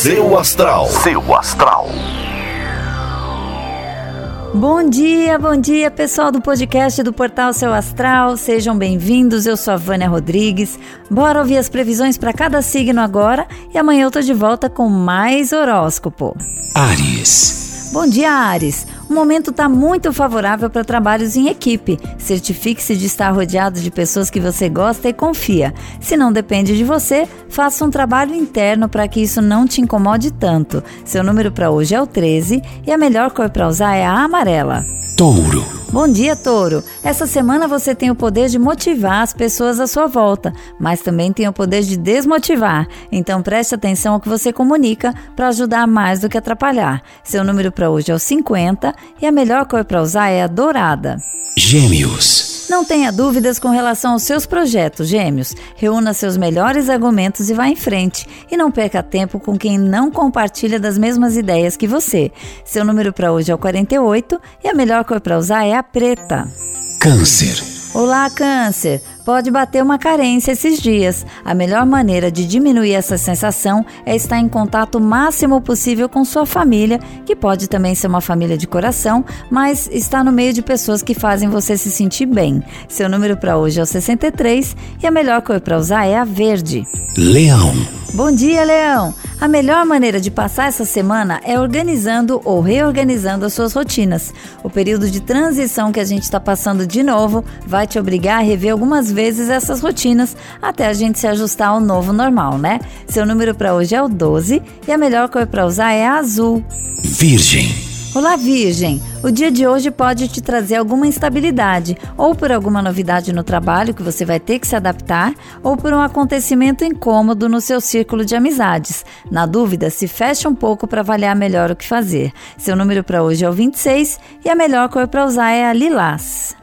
Seu astral. Seu astral. Bom dia, bom dia, pessoal do podcast do Portal Seu Astral. Sejam bem-vindos. Eu sou a Vânia Rodrigues. Bora ouvir as previsões para cada signo agora e amanhã eu tô de volta com mais horóscopo. Ares. Bom dia, Ares. O momento está muito favorável para trabalhos em equipe. Certifique-se de estar rodeado de pessoas que você gosta e confia. Se não depende de você, faça um trabalho interno para que isso não te incomode tanto. Seu número para hoje é o 13 e a melhor cor para usar é a amarela. Touro. Bom dia, Touro. Essa semana você tem o poder de motivar as pessoas à sua volta, mas também tem o poder de desmotivar. Então preste atenção ao que você comunica para ajudar mais do que atrapalhar. Seu número para hoje é o 50 e a melhor cor para usar é a dourada. Gêmeos. Não tenha dúvidas com relação aos seus projetos, gêmeos. Reúna seus melhores argumentos e vá em frente. E não perca tempo com quem não compartilha das mesmas ideias que você. Seu número para hoje é o 48 e a melhor cor para usar é a preta. Câncer. Olá, Câncer! Pode bater uma carência esses dias. A melhor maneira de diminuir essa sensação é estar em contato máximo possível com sua família, que pode também ser uma família de coração, mas está no meio de pessoas que fazem você se sentir bem. Seu número para hoje é o 63 e a melhor cor para usar é a verde. Leão. Bom dia, Leão! A melhor maneira de passar essa semana é organizando ou reorganizando as suas rotinas. O período de transição que a gente está passando de novo vai te obrigar a rever algumas vezes essas rotinas até a gente se ajustar ao novo normal, né? Seu número para hoje é o 12 e a melhor cor para usar é a azul. Virgem. Olá, Virgem! O dia de hoje pode te trazer alguma instabilidade, ou por alguma novidade no trabalho que você vai ter que se adaptar, ou por um acontecimento incômodo no seu círculo de amizades. Na dúvida, se feche um pouco para avaliar melhor o que fazer. Seu número para hoje é o 26 e a melhor cor para usar é a lilás.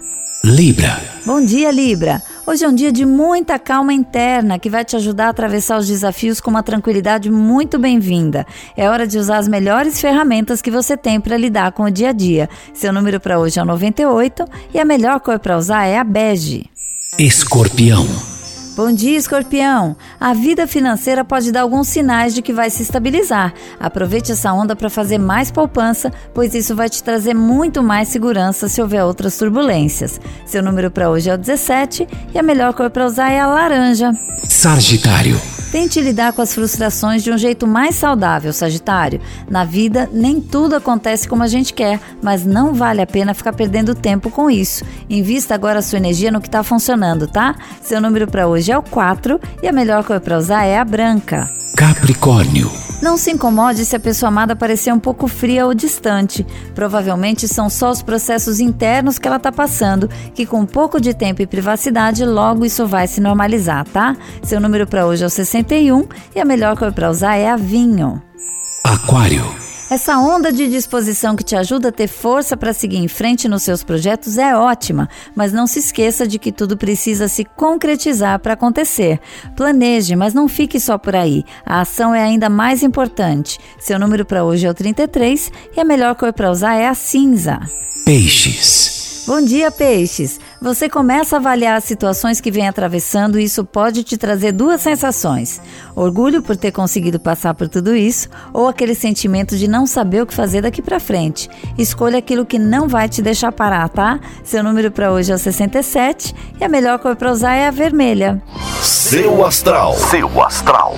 Libra. Bom dia, Libra! Hoje é um dia de muita calma interna que vai te ajudar a atravessar os desafios com uma tranquilidade muito bem-vinda. É hora de usar as melhores ferramentas que você tem para lidar com o dia a dia. Seu número para hoje é o 98 e a melhor cor para usar é a bege. Escorpião. Bom dia, escorpião! A vida financeira pode dar alguns sinais de que vai se estabilizar. Aproveite essa onda para fazer mais poupança, pois isso vai te trazer muito mais segurança se houver outras turbulências. Seu número para hoje é o 17 e a melhor cor para usar é a laranja. Sagitário. Tente lidar com as frustrações de um jeito mais saudável, Sagitário. Na vida, nem tudo acontece como a gente quer, mas não vale a pena ficar perdendo tempo com isso. Invista agora a sua energia no que está funcionando, tá? Seu número para hoje é o 4 e a melhor cor para usar é a branca. Capricórnio. Não se incomode se a pessoa amada parecer um pouco fria ou distante. Provavelmente são só os processos internos que ela está passando, que com um pouco de tempo e privacidade, logo isso vai se normalizar, tá? Seu número para hoje é o 61 e a melhor cor para usar é a vinho. Aquário. Essa onda de disposição que te ajuda a ter força para seguir em frente nos seus projetos é ótima, mas não se esqueça de que tudo precisa se concretizar para acontecer. Planeje, mas não fique só por aí. A ação é ainda mais importante. Seu número para hoje é o 33 e a melhor cor para usar é a cinza. Peixes. Bom dia, peixes! Você começa a avaliar as situações que vem atravessando e isso pode te trazer duas sensações: orgulho por ter conseguido passar por tudo isso ou aquele sentimento de não saber o que fazer daqui para frente. Escolha aquilo que não vai te deixar parar, tá? Seu número para hoje é o 67 e a melhor cor para usar é a vermelha. Seu astral. Seu astral.